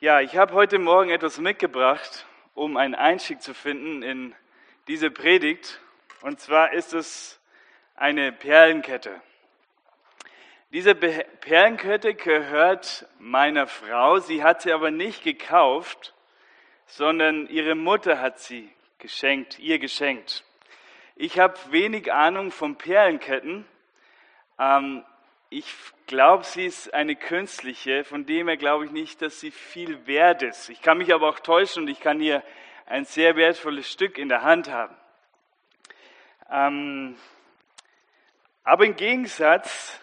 Ja, ich habe heute Morgen etwas mitgebracht, um einen Einstieg zu finden in diese Predigt. Und zwar ist es eine Perlenkette. Diese Perlenkette gehört meiner Frau. Sie hat sie aber nicht gekauft, sondern ihre Mutter hat sie geschenkt, ihr geschenkt. Ich habe wenig Ahnung von Perlenketten. Ähm, ich glaube, sie ist eine künstliche, von dem her glaube ich nicht, dass sie viel wert ist. Ich kann mich aber auch täuschen und ich kann hier ein sehr wertvolles Stück in der Hand haben. Ähm, aber im Gegensatz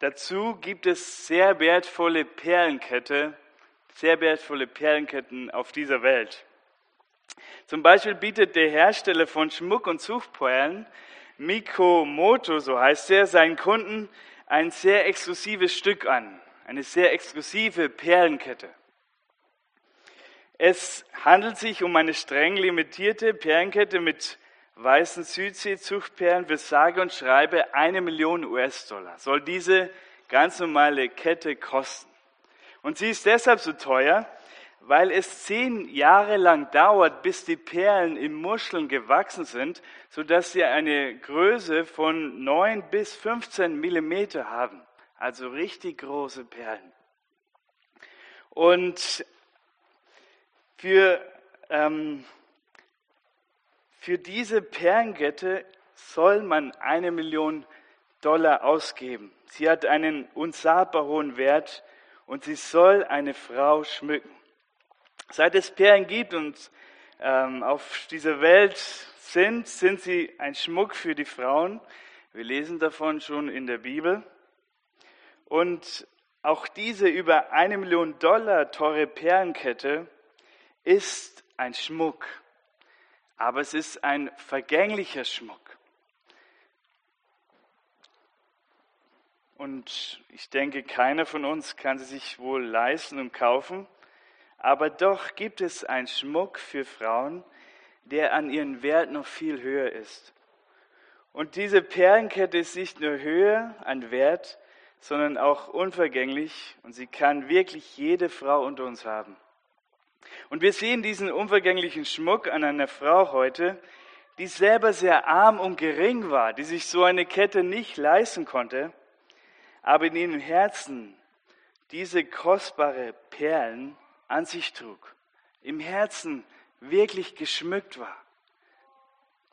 dazu gibt es sehr wertvolle Perlenkette, sehr wertvolle Perlenketten auf dieser Welt. Zum Beispiel bietet der Hersteller von Schmuck und Suchperlen, Mikomoto, so heißt er, seinen Kunden ein sehr exklusives Stück an, eine sehr exklusive Perlenkette. Es handelt sich um eine streng limitierte Perlenkette mit weißen Südsee-Zuchtperlen für sage und schreibe eine Million US-Dollar. Soll diese ganz normale Kette kosten. Und sie ist deshalb so teuer, weil es zehn Jahre lang dauert, bis die Perlen in Muscheln gewachsen sind, sodass sie eine Größe von 9 bis 15 Millimeter haben. Also richtig große Perlen. Und für, ähm, für diese Perlenkette soll man eine Million Dollar ausgeben. Sie hat einen unsagbar hohen Wert und sie soll eine Frau schmücken. Seit es Perlen gibt und ähm, auf dieser Welt sind, sind sie ein Schmuck für die Frauen. Wir lesen davon schon in der Bibel. Und auch diese über eine Million Dollar teure Perlenkette ist ein Schmuck. Aber es ist ein vergänglicher Schmuck. Und ich denke, keiner von uns kann sie sich wohl leisten und kaufen. Aber doch gibt es einen Schmuck für Frauen, der an ihren Wert noch viel höher ist. Und diese Perlenkette ist nicht nur höher an Wert, sondern auch unvergänglich und sie kann wirklich jede Frau unter uns haben. Und wir sehen diesen unvergänglichen Schmuck an einer Frau heute, die selber sehr arm und gering war, die sich so eine Kette nicht leisten konnte, aber in ihrem Herzen diese kostbare Perlen an sich trug, im Herzen wirklich geschmückt war.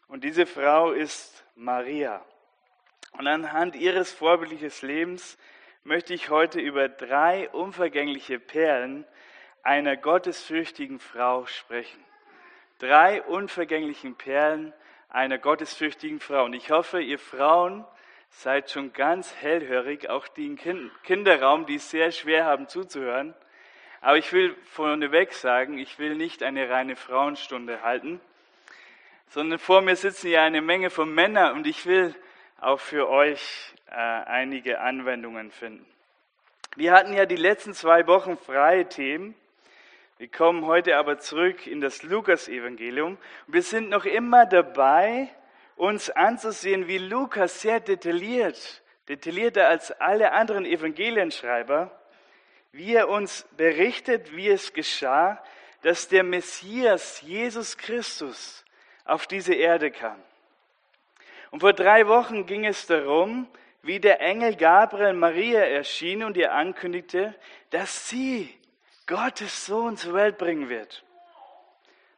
Und diese Frau ist Maria. Und anhand ihres vorbildlichen Lebens möchte ich heute über drei unvergängliche Perlen einer gottesfürchtigen Frau sprechen. Drei unvergänglichen Perlen einer gottesfürchtigen Frau. Und ich hoffe, ihr Frauen seid schon ganz hellhörig, auch die im Kinderraum, die es sehr schwer haben zuzuhören. Aber ich will vorneweg sagen, ich will nicht eine reine Frauenstunde halten, sondern vor mir sitzen ja eine Menge von Männern und ich will auch für euch äh, einige Anwendungen finden. Wir hatten ja die letzten zwei Wochen freie Themen. Wir kommen heute aber zurück in das Lukas-Evangelium. Wir sind noch immer dabei, uns anzusehen, wie Lukas sehr detailliert, detaillierter als alle anderen Evangelienschreiber, wie er uns berichtet, wie es geschah, dass der Messias Jesus Christus auf diese Erde kam. Und vor drei Wochen ging es darum, wie der Engel Gabriel Maria erschien und ihr ankündigte, dass sie Gottes Sohn zur Welt bringen wird.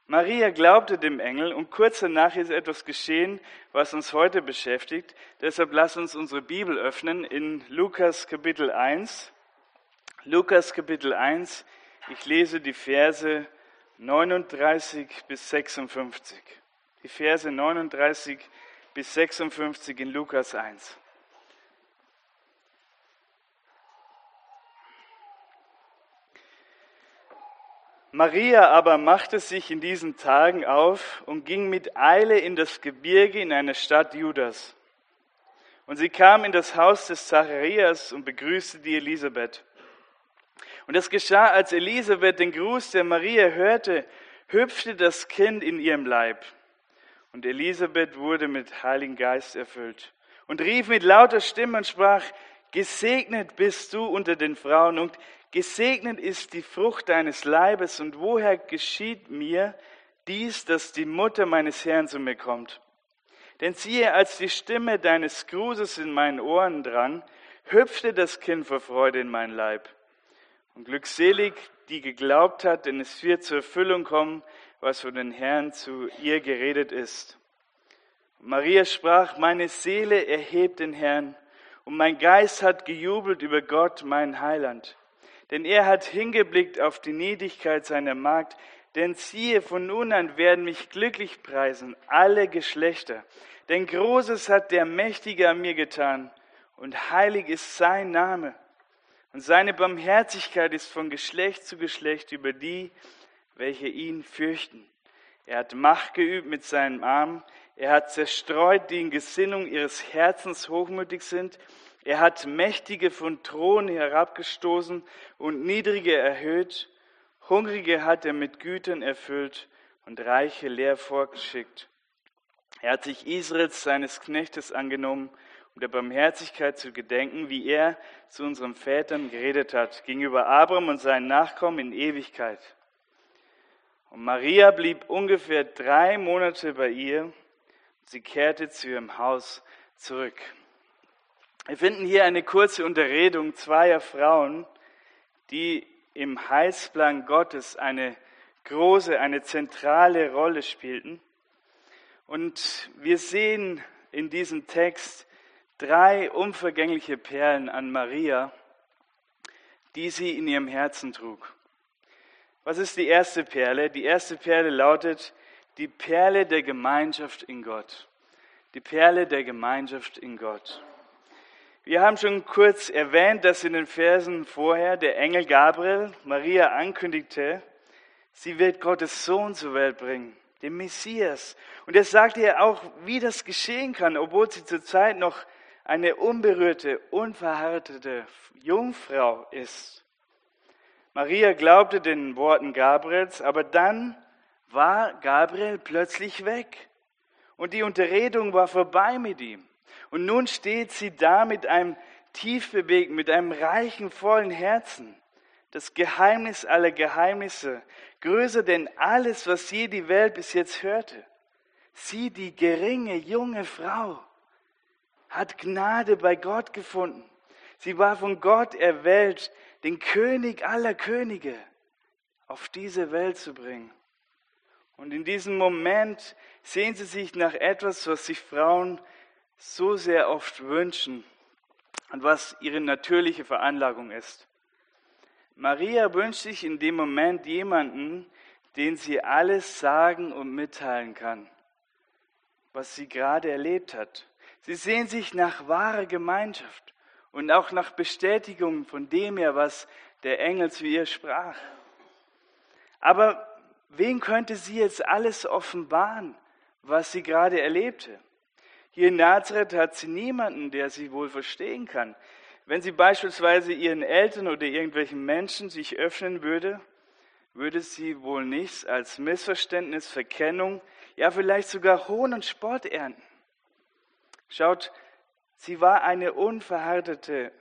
Maria glaubte dem Engel und kurz danach ist etwas geschehen, was uns heute beschäftigt. Deshalb lass uns unsere Bibel öffnen in Lukas Kapitel 1. Lukas Kapitel 1, ich lese die Verse 39 bis 56. Die Verse 39 bis 56 in Lukas 1. Maria aber machte sich in diesen Tagen auf und ging mit Eile in das Gebirge in eine Stadt Judas. Und sie kam in das Haus des Zacharias und begrüßte die Elisabeth. Und es geschah, als Elisabeth den Gruß der Maria hörte, hüpfte das Kind in ihrem Leib. Und Elisabeth wurde mit Heiligen Geist erfüllt und rief mit lauter Stimme und sprach, gesegnet bist du unter den Frauen und gesegnet ist die Frucht deines Leibes. Und woher geschieht mir dies, dass die Mutter meines Herrn zu mir kommt? Denn siehe, als die Stimme deines Grußes in meinen Ohren drang, hüpfte das Kind vor Freude in mein Leib. Und glückselig, die geglaubt hat, denn es wird zur Erfüllung kommen, was von den Herrn zu ihr geredet ist. Maria sprach, meine Seele erhebt den Herrn, und mein Geist hat gejubelt über Gott, mein Heiland. Denn er hat hingeblickt auf die Niedrigkeit seiner Magd, denn siehe, von nun an werden mich glücklich preisen alle Geschlechter. Denn Großes hat der Mächtige an mir getan, und heilig ist sein Name. Und seine Barmherzigkeit ist von Geschlecht zu Geschlecht über die, welche ihn fürchten. Er hat Macht geübt mit seinem Arm. Er hat zerstreut, die in Gesinnung ihres Herzens hochmütig sind. Er hat Mächtige von Thronen herabgestoßen und Niedrige erhöht. Hungrige hat er mit Gütern erfüllt und Reiche leer vorgeschickt. Er hat sich Israels seines Knechtes angenommen der Barmherzigkeit zu gedenken, wie er zu unseren Vätern geredet hat, gegenüber Abraham und seinen Nachkommen in Ewigkeit. Und Maria blieb ungefähr drei Monate bei ihr. Sie kehrte zu ihrem Haus zurück. Wir finden hier eine kurze Unterredung zweier Frauen, die im Heilsplan Gottes eine große, eine zentrale Rolle spielten. Und wir sehen in diesem Text drei unvergängliche Perlen an Maria, die sie in ihrem Herzen trug. Was ist die erste Perle? Die erste Perle lautet die Perle der Gemeinschaft in Gott. Die Perle der Gemeinschaft in Gott. Wir haben schon kurz erwähnt, dass in den Versen vorher der Engel Gabriel Maria ankündigte, sie wird Gottes Sohn zur Welt bringen, den Messias. Und er sagte ihr auch, wie das geschehen kann, obwohl sie zurzeit noch eine unberührte, unverheiratete Jungfrau ist. Maria glaubte den Worten Gabriels, aber dann war Gabriel plötzlich weg und die Unterredung war vorbei mit ihm. Und nun steht sie da mit einem tief bewegten, mit einem reichen, vollen Herzen. Das Geheimnis aller Geheimnisse, größer denn alles, was je die Welt bis jetzt hörte. Sie, die geringe, junge Frau, hat Gnade bei Gott gefunden. Sie war von Gott erwählt, den König aller Könige auf diese Welt zu bringen. Und in diesem Moment sehen sie sich nach etwas, was sich Frauen so sehr oft wünschen und was ihre natürliche Veranlagung ist. Maria wünscht sich in dem Moment jemanden, den sie alles sagen und mitteilen kann, was sie gerade erlebt hat. Sie sehen sich nach wahrer Gemeinschaft und auch nach Bestätigung von dem her, was der Engel zu ihr sprach. Aber wen könnte sie jetzt alles offenbaren, was sie gerade erlebte? Hier in Nazareth hat sie niemanden, der sie wohl verstehen kann. Wenn sie beispielsweise ihren Eltern oder irgendwelchen Menschen sich öffnen würde, würde sie wohl nichts als Missverständnis, Verkennung, ja vielleicht sogar Hohn und Spott ernten. Schaut, sie war eine unverheiratete,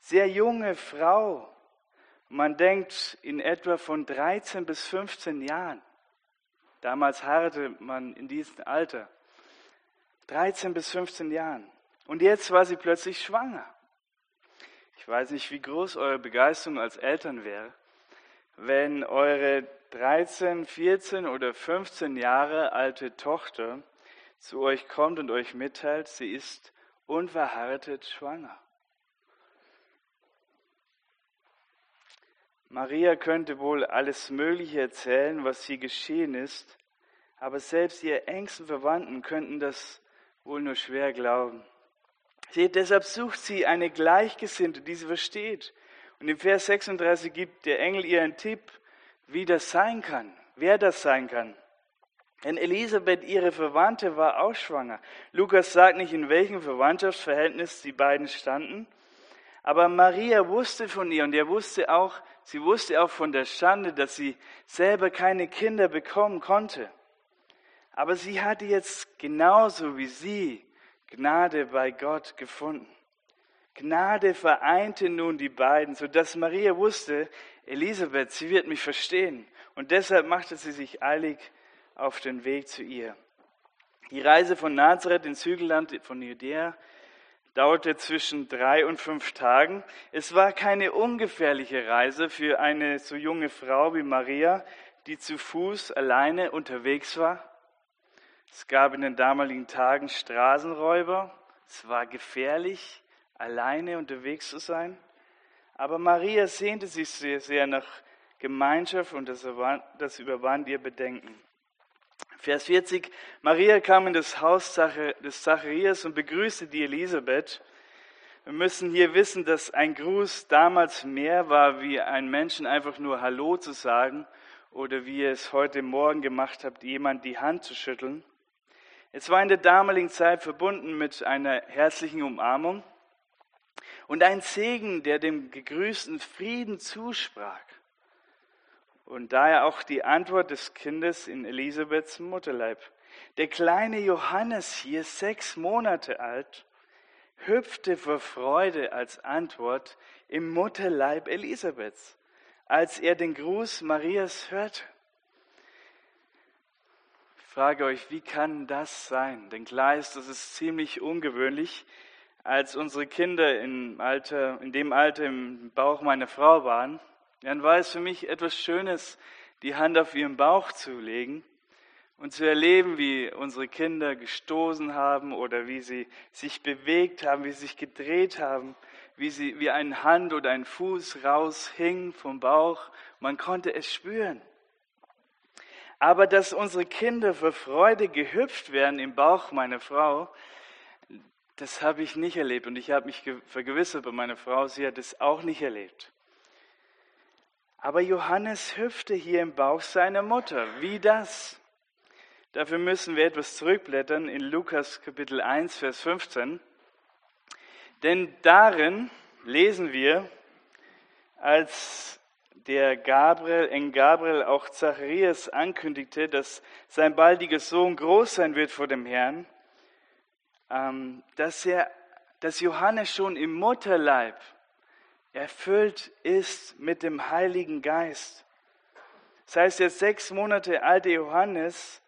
sehr junge Frau. Man denkt in etwa von 13 bis 15 Jahren. Damals heiratete man in diesem Alter. 13 bis 15 Jahren. Und jetzt war sie plötzlich schwanger. Ich weiß nicht, wie groß eure Begeisterung als Eltern wäre, wenn eure 13, 14 oder 15 Jahre alte Tochter zu euch kommt und euch mitteilt, sie ist unverheiratet schwanger. Maria könnte wohl alles Mögliche erzählen, was hier geschehen ist, aber selbst ihre engsten Verwandten könnten das wohl nur schwer glauben. Seht, deshalb sucht sie eine Gleichgesinnte, die sie versteht. Und im Vers 36 gibt der Engel ihr einen Tipp, wie das sein kann, wer das sein kann. Denn Elisabeth, ihre Verwandte, war auch schwanger. Lukas sagt nicht, in welchem Verwandtschaftsverhältnis die beiden standen. Aber Maria wusste von ihr und er wusste auch, sie wusste auch von der Schande, dass sie selber keine Kinder bekommen konnte. Aber sie hatte jetzt genauso wie sie Gnade bei Gott gefunden. Gnade vereinte nun die beiden, so dass Maria wusste, Elisabeth, sie wird mich verstehen. Und deshalb machte sie sich eilig auf den Weg zu ihr. Die Reise von Nazareth ins Hügelland von Judäa dauerte zwischen drei und fünf Tagen. Es war keine ungefährliche Reise für eine so junge Frau wie Maria, die zu Fuß alleine unterwegs war. Es gab in den damaligen Tagen Straßenräuber. Es war gefährlich, alleine unterwegs zu sein. Aber Maria sehnte sich sehr, sehr nach Gemeinschaft und das, das überwand ihr Bedenken. Vers 40, Maria kam in das Haus des Zacharias und begrüßte die Elisabeth. Wir müssen hier wissen, dass ein Gruß damals mehr war, wie ein Menschen einfach nur Hallo zu sagen oder wie ihr es heute Morgen gemacht habt, jemand die Hand zu schütteln. Es war in der damaligen Zeit verbunden mit einer herzlichen Umarmung und ein Segen, der dem Gegrüßten Frieden zusprach. Und daher auch die Antwort des Kindes in Elisabeths Mutterleib. Der kleine Johannes hier, sechs Monate alt, hüpfte vor Freude als Antwort im Mutterleib Elisabeths, als er den Gruß Marias hörte. Ich frage euch, wie kann das sein? Denn klar ist, das ist ziemlich ungewöhnlich. Als unsere Kinder im Alter, in dem Alter im Bauch meiner Frau waren, dann war es für mich etwas Schönes, die Hand auf ihren Bauch zu legen und zu erleben, wie unsere Kinder gestoßen haben oder wie sie sich bewegt haben, wie sie sich gedreht haben, wie, sie, wie eine Hand oder ein Fuß raushing vom Bauch. Man konnte es spüren. Aber dass unsere Kinder vor Freude gehüpft werden im Bauch meiner Frau, das habe ich nicht erlebt. Und ich habe mich vergewissert bei meiner Frau, sie hat es auch nicht erlebt. Aber Johannes hüpfte hier im Bauch seiner Mutter. Wie das? Dafür müssen wir etwas zurückblättern in Lukas Kapitel 1, Vers 15. Denn darin lesen wir, als der Gabriel, in Gabriel auch Zacharias ankündigte, dass sein baldiger Sohn groß sein wird vor dem Herrn, ähm, dass er, dass Johannes schon im Mutterleib erfüllt ist mit dem Heiligen Geist. Das heißt, der sechs Monate alte Johannes,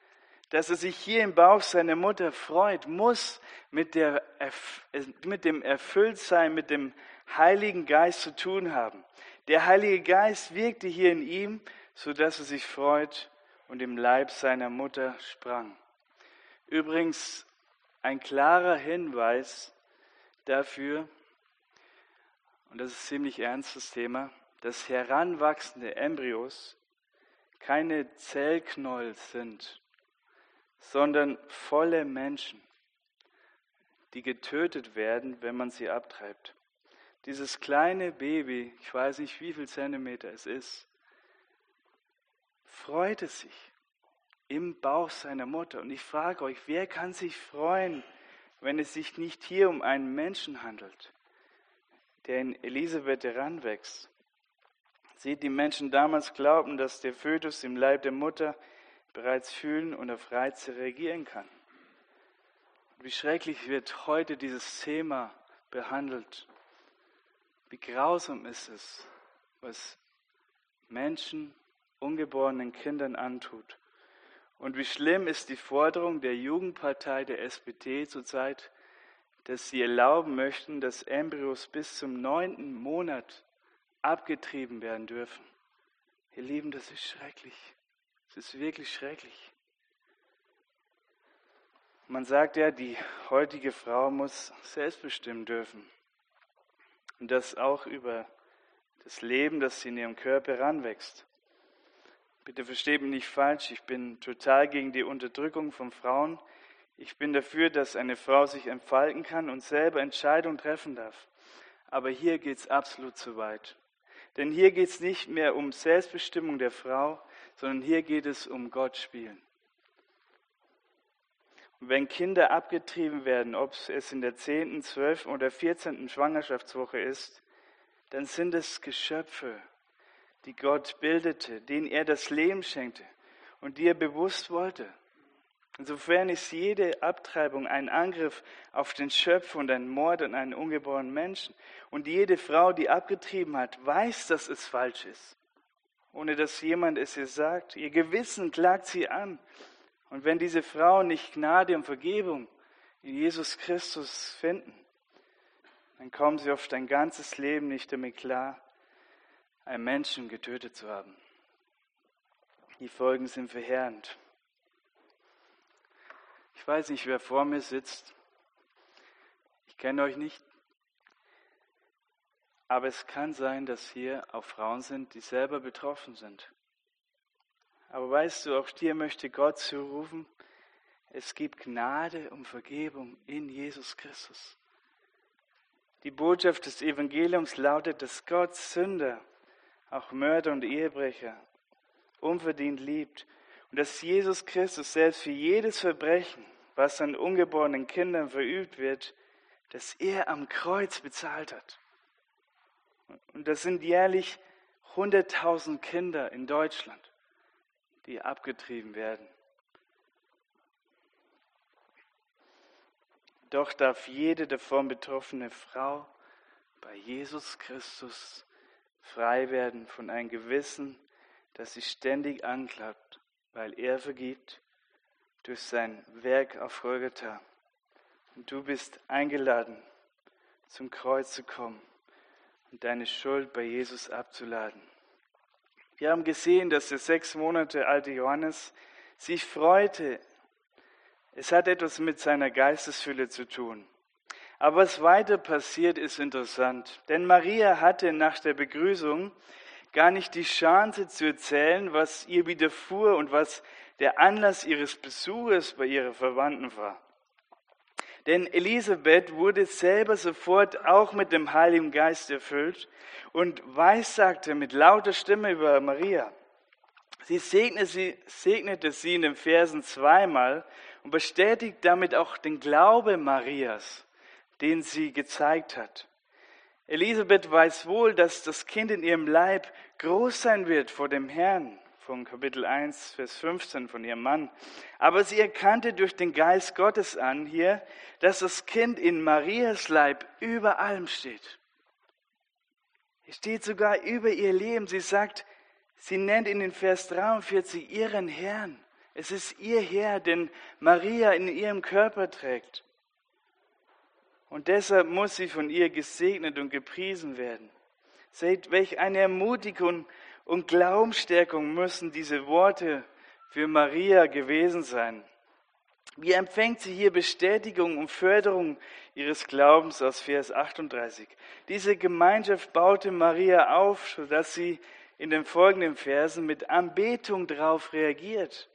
dass er sich hier im Bauch seiner Mutter freut, muss mit, der, mit dem Erfülltsein, mit dem Heiligen Geist zu tun haben. Der Heilige Geist wirkte hier in ihm, sodass er sich freut und im Leib seiner Mutter sprang. Übrigens ein klarer Hinweis dafür, und das ist ein ziemlich ernstes Thema, dass heranwachsende Embryos keine Zellknäuel sind, sondern volle Menschen, die getötet werden, wenn man sie abtreibt. Dieses kleine Baby, ich weiß nicht, wie viel Zentimeter es ist, freute sich im Bauch seiner Mutter. Und ich frage euch, wer kann sich freuen, wenn es sich nicht hier um einen Menschen handelt? Der in Elisabeth heranwächst. Sieht, die Menschen damals glaubten, dass der Fötus im Leib der Mutter bereits fühlen und auf Reize reagieren kann. Wie schrecklich wird heute dieses Thema behandelt. Wie grausam ist es, was Menschen ungeborenen Kindern antut. Und wie schlimm ist die Forderung der Jugendpartei der SPD zurzeit, dass sie erlauben möchten, dass Embryos bis zum neunten Monat abgetrieben werden dürfen. Ihr Lieben, das ist schrecklich. Es ist wirklich schrecklich. Man sagt ja, die heutige Frau muss selbst bestimmen dürfen. Und das auch über das Leben, das sie in ihrem Körper ranwächst. Bitte versteht mich nicht falsch, ich bin total gegen die Unterdrückung von Frauen ich bin dafür, dass eine Frau sich entfalten kann und selber Entscheidungen treffen darf. Aber hier geht es absolut zu weit. Denn hier geht es nicht mehr um Selbstbestimmung der Frau, sondern hier geht es um Gott spielen. Und wenn Kinder abgetrieben werden, ob es in der 10., 12. oder 14. Schwangerschaftswoche ist, dann sind es Geschöpfe, die Gott bildete, denen er das Leben schenkte und die er bewusst wollte. Insofern ist jede Abtreibung ein Angriff auf den Schöpfer und ein Mord an einen ungeborenen Menschen. Und jede Frau, die abgetrieben hat, weiß, dass es falsch ist, ohne dass jemand es ihr sagt. Ihr Gewissen klagt sie an. Und wenn diese Frauen nicht Gnade und Vergebung in Jesus Christus finden, dann kommen sie oft ein ganzes Leben nicht damit klar, einen Menschen getötet zu haben. Die Folgen sind verheerend. Ich weiß nicht, wer vor mir sitzt. Ich kenne euch nicht. Aber es kann sein, dass hier auch Frauen sind, die selber betroffen sind. Aber weißt du, auch dir möchte Gott zurufen, es gibt Gnade und Vergebung in Jesus Christus. Die Botschaft des Evangeliums lautet, dass Gott Sünder, auch Mörder und Ehebrecher, unverdient liebt und dass Jesus Christus selbst für jedes Verbrechen, was an ungeborenen Kindern verübt wird, dass er am Kreuz bezahlt hat. Und das sind jährlich 100.000 Kinder in Deutschland, die abgetrieben werden. Doch darf jede davon betroffene Frau bei Jesus Christus frei werden von einem Gewissen, das sie ständig anklappt, weil er vergibt durch sein Werk auf Golgatha. Und du bist eingeladen, zum Kreuz zu kommen und deine Schuld bei Jesus abzuladen. Wir haben gesehen, dass der sechs Monate alte Johannes sich freute. Es hat etwas mit seiner Geistesfülle zu tun. Aber was weiter passiert, ist interessant. Denn Maria hatte nach der Begrüßung gar nicht die Chance zu erzählen, was ihr widerfuhr und was der Anlass ihres Besuches bei ihren Verwandten war. Denn Elisabeth wurde selber sofort auch mit dem Heiligen Geist erfüllt und weissagte mit lauter Stimme über Maria. Sie segnete, sie segnete sie in den Versen zweimal und bestätigt damit auch den Glaube Marias, den sie gezeigt hat. Elisabeth weiß wohl, dass das Kind in ihrem Leib groß sein wird vor dem Herrn, von Kapitel 1, Vers 15 von ihrem Mann. Aber sie erkannte durch den Geist Gottes an hier, dass das Kind in Marias Leib über allem steht. Es steht sogar über ihr Leben. Sie sagt, sie nennt in den Vers 43 ihren Herrn. Es ist ihr Herr, den Maria in ihrem Körper trägt. Und deshalb muss sie von ihr gesegnet und gepriesen werden. Seht, welch eine Ermutigung und Glaubensstärkung müssen diese Worte für Maria gewesen sein. Wie empfängt sie hier Bestätigung und Förderung ihres Glaubens aus Vers 38? Diese Gemeinschaft baute Maria auf, sodass sie in den folgenden Versen mit Anbetung darauf reagiert.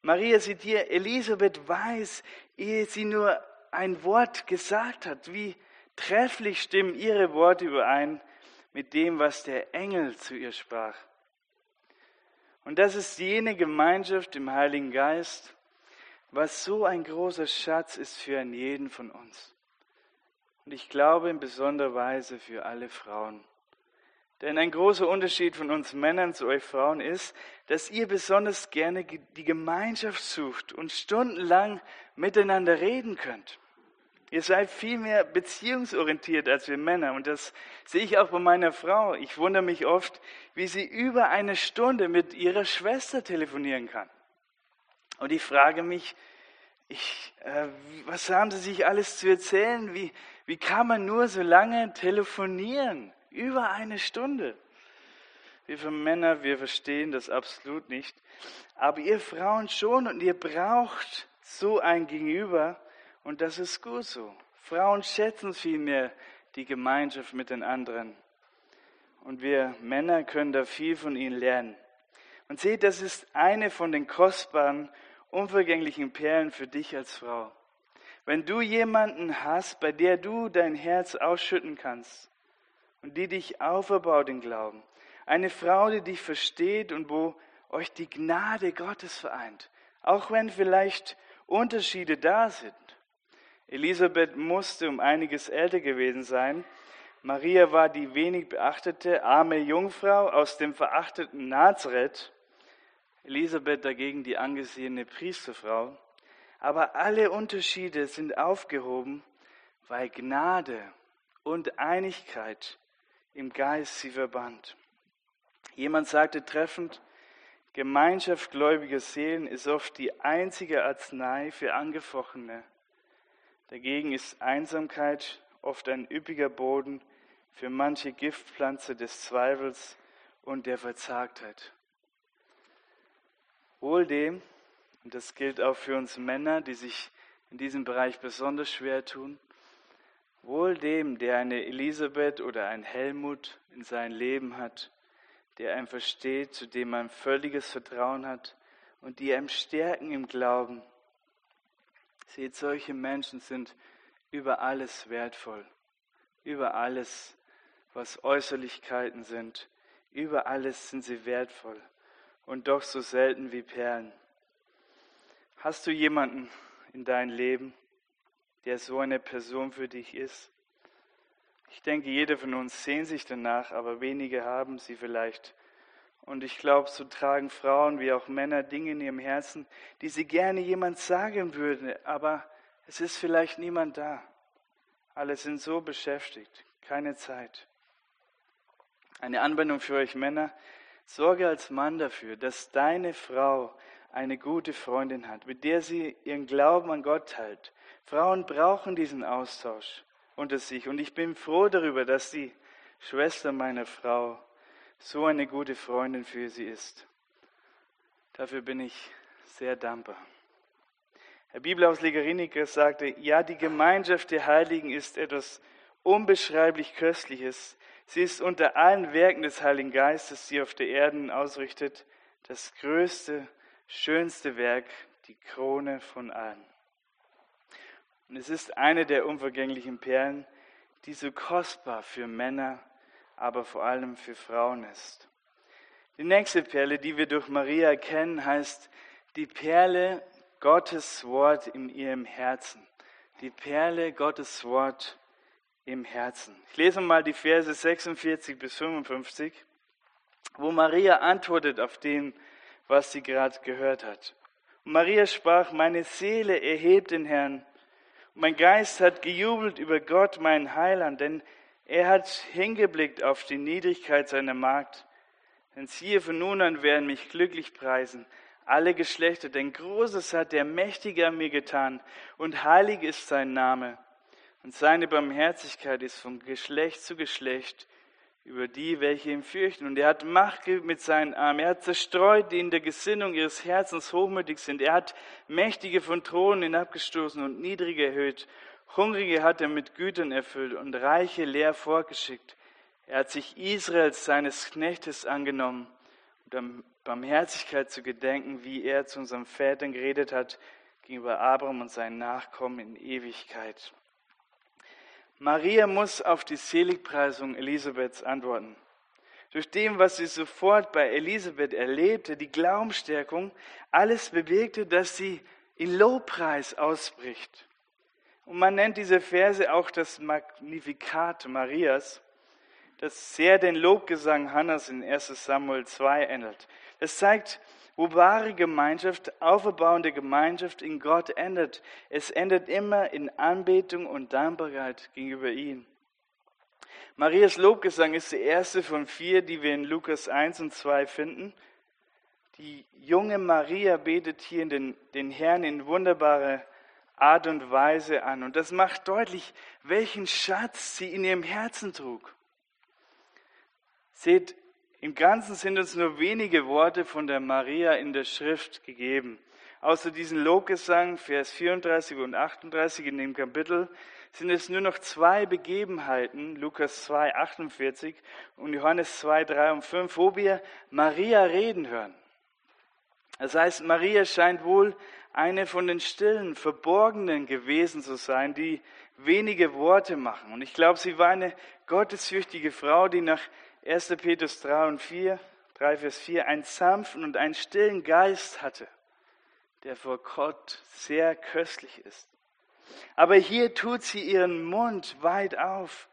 Maria sieht hier, Elisabeth weiß, ehe sie nur ein Wort gesagt hat, wie trefflich stimmen ihre Worte überein mit dem, was der Engel zu ihr sprach. Und das ist jene Gemeinschaft im Heiligen Geist, was so ein großer Schatz ist für jeden von uns. Und ich glaube in besonderer Weise für alle Frauen. Denn ein großer Unterschied von uns Männern zu euch Frauen ist, dass ihr besonders gerne die Gemeinschaft sucht und stundenlang miteinander reden könnt. Ihr seid viel mehr beziehungsorientiert als wir Männer. Und das sehe ich auch bei meiner Frau. Ich wundere mich oft, wie sie über eine Stunde mit ihrer Schwester telefonieren kann. Und ich frage mich, ich, äh, was haben sie sich alles zu erzählen? Wie, wie kann man nur so lange telefonieren? Über eine Stunde. Wir für Männer, wir verstehen das absolut nicht. Aber ihr Frauen schon und ihr braucht so ein Gegenüber, und das ist gut so. Frauen schätzen vielmehr die Gemeinschaft mit den anderen. Und wir Männer können da viel von ihnen lernen. Und seht, das ist eine von den kostbaren, unvergänglichen Perlen für dich als Frau. Wenn du jemanden hast, bei der du dein Herz ausschütten kannst und die dich auferbaut im Glauben, eine Frau, die dich versteht und wo euch die Gnade Gottes vereint, auch wenn vielleicht Unterschiede da sind, Elisabeth musste um einiges älter gewesen sein. Maria war die wenig beachtete, arme Jungfrau aus dem verachteten Nazareth. Elisabeth dagegen die angesehene Priesterfrau. Aber alle Unterschiede sind aufgehoben, weil Gnade und Einigkeit im Geist sie verband. Jemand sagte treffend, Gemeinschaft gläubiger Seelen ist oft die einzige Arznei für Angefochtene. Dagegen ist Einsamkeit oft ein üppiger Boden für manche Giftpflanze des Zweifels und der Verzagtheit. Wohl dem, und das gilt auch für uns Männer, die sich in diesem Bereich besonders schwer tun, wohl dem, der eine Elisabeth oder ein Helmut in sein Leben hat, der einem versteht, zu dem man völliges Vertrauen hat und die einem stärken im Glauben. Seht, solche Menschen sind über alles wertvoll, über alles, was Äußerlichkeiten sind, über alles sind sie wertvoll und doch so selten wie Perlen. Hast du jemanden in deinem Leben, der so eine Person für dich ist? Ich denke, jeder von uns sehnt sich danach, aber wenige haben sie vielleicht. Und ich glaube, so tragen Frauen wie auch Männer Dinge in ihrem Herzen, die sie gerne jemand sagen würden, aber es ist vielleicht niemand da. Alle sind so beschäftigt, keine Zeit. Eine Anwendung für euch Männer, sorge als Mann dafür, dass deine Frau eine gute Freundin hat, mit der sie ihren Glauben an Gott teilt. Frauen brauchen diesen Austausch unter sich. Und ich bin froh darüber, dass die Schwester meiner Frau so eine gute Freundin für sie ist. Dafür bin ich sehr dankbar. Herr Bibelausleger Riniker sagte, ja, die Gemeinschaft der Heiligen ist etwas unbeschreiblich Köstliches. Sie ist unter allen Werken des Heiligen Geistes, die auf der Erde ausrichtet, das größte, schönste Werk, die Krone von allen. Und es ist eine der unvergänglichen Perlen, die so kostbar für Männer, aber vor allem für Frauen ist. Die nächste Perle, die wir durch Maria kennen, heißt die Perle Gottes Wort in ihrem Herzen. Die Perle Gottes Wort im Herzen. Ich lese mal die Verse 46 bis 55, wo Maria antwortet auf den, was sie gerade gehört hat. Und Maria sprach, meine Seele erhebt den Herrn mein Geist hat gejubelt über Gott, mein Heiland, denn er hat hingeblickt auf die Niedrigkeit seiner Magd. Denn siehe, von nun an werden mich glücklich preisen alle Geschlechter, denn Großes hat der Mächtige an mir getan und heilig ist sein Name. Und seine Barmherzigkeit ist von Geschlecht zu Geschlecht über die, welche ihn fürchten. Und er hat Macht mit seinen Armen. Er hat zerstreut, die in der Gesinnung ihres Herzens hochmütig sind. Er hat Mächtige von Thronen hinabgestoßen und Niedrige erhöht. Hungrige hat er mit Gütern erfüllt und Reiche leer vorgeschickt. Er hat sich Israels, seines Knechtes, angenommen, um Barmherzigkeit zu gedenken, wie er zu unseren Vätern geredet hat, gegenüber Abraham und seinen Nachkommen in Ewigkeit. Maria muss auf die Seligpreisung Elisabeths antworten. Durch dem, was sie sofort bei Elisabeth erlebte, die Glaubensstärkung, alles bewegte, dass sie in Lobpreis ausbricht. Und man nennt diese Verse auch das Magnifikat Marias, das sehr den Lobgesang Hannas in 1 Samuel 2 ändert. Es zeigt, wo wahre Gemeinschaft, auferbauende Gemeinschaft in Gott endet. Es endet immer in Anbetung und Dankbarkeit gegenüber ihm. Marias Lobgesang ist der erste von vier, die wir in Lukas 1 und 2 finden. Die junge Maria betet hier den, den Herrn in wunderbarer Art und Weise an. Und das macht deutlich, welchen Schatz sie in ihrem Herzen trug. Seht, im Ganzen sind uns nur wenige Worte von der Maria in der Schrift gegeben. Außer diesen Lobgesang, Vers 34 und 38 in dem Kapitel, sind es nur noch zwei Begebenheiten, Lukas 2, 48 und Johannes 2, 3 und 5, wo wir Maria reden hören. Das heißt, Maria scheint wohl eine von den stillen, verborgenen gewesen zu sein, die wenige Worte machen. Und ich glaube, sie war eine gottesfürchtige Frau, die nach 1. Petrus 3 und 4, 3 Vers 4, einen sanften und einen stillen Geist hatte, der vor Gott sehr köstlich ist. Aber hier tut sie ihren Mund weit auf.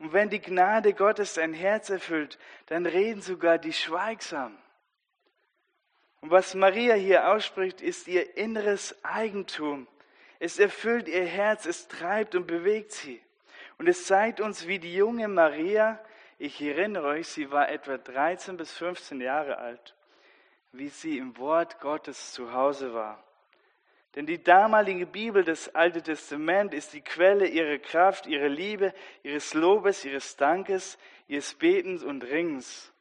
Und wenn die Gnade Gottes dein Herz erfüllt, dann reden sogar die schweigsam. Und was Maria hier ausspricht, ist ihr inneres Eigentum. Es erfüllt ihr Herz, es treibt und bewegt sie. Und es zeigt uns, wie die junge Maria, ich erinnere euch, sie war etwa 13 bis 15 Jahre alt, wie sie im Wort Gottes zu Hause war. Denn die damalige Bibel, das Alte Testament, ist die Quelle ihrer Kraft, ihrer Liebe, ihres Lobes, ihres Dankes, ihres Betens und Ringens.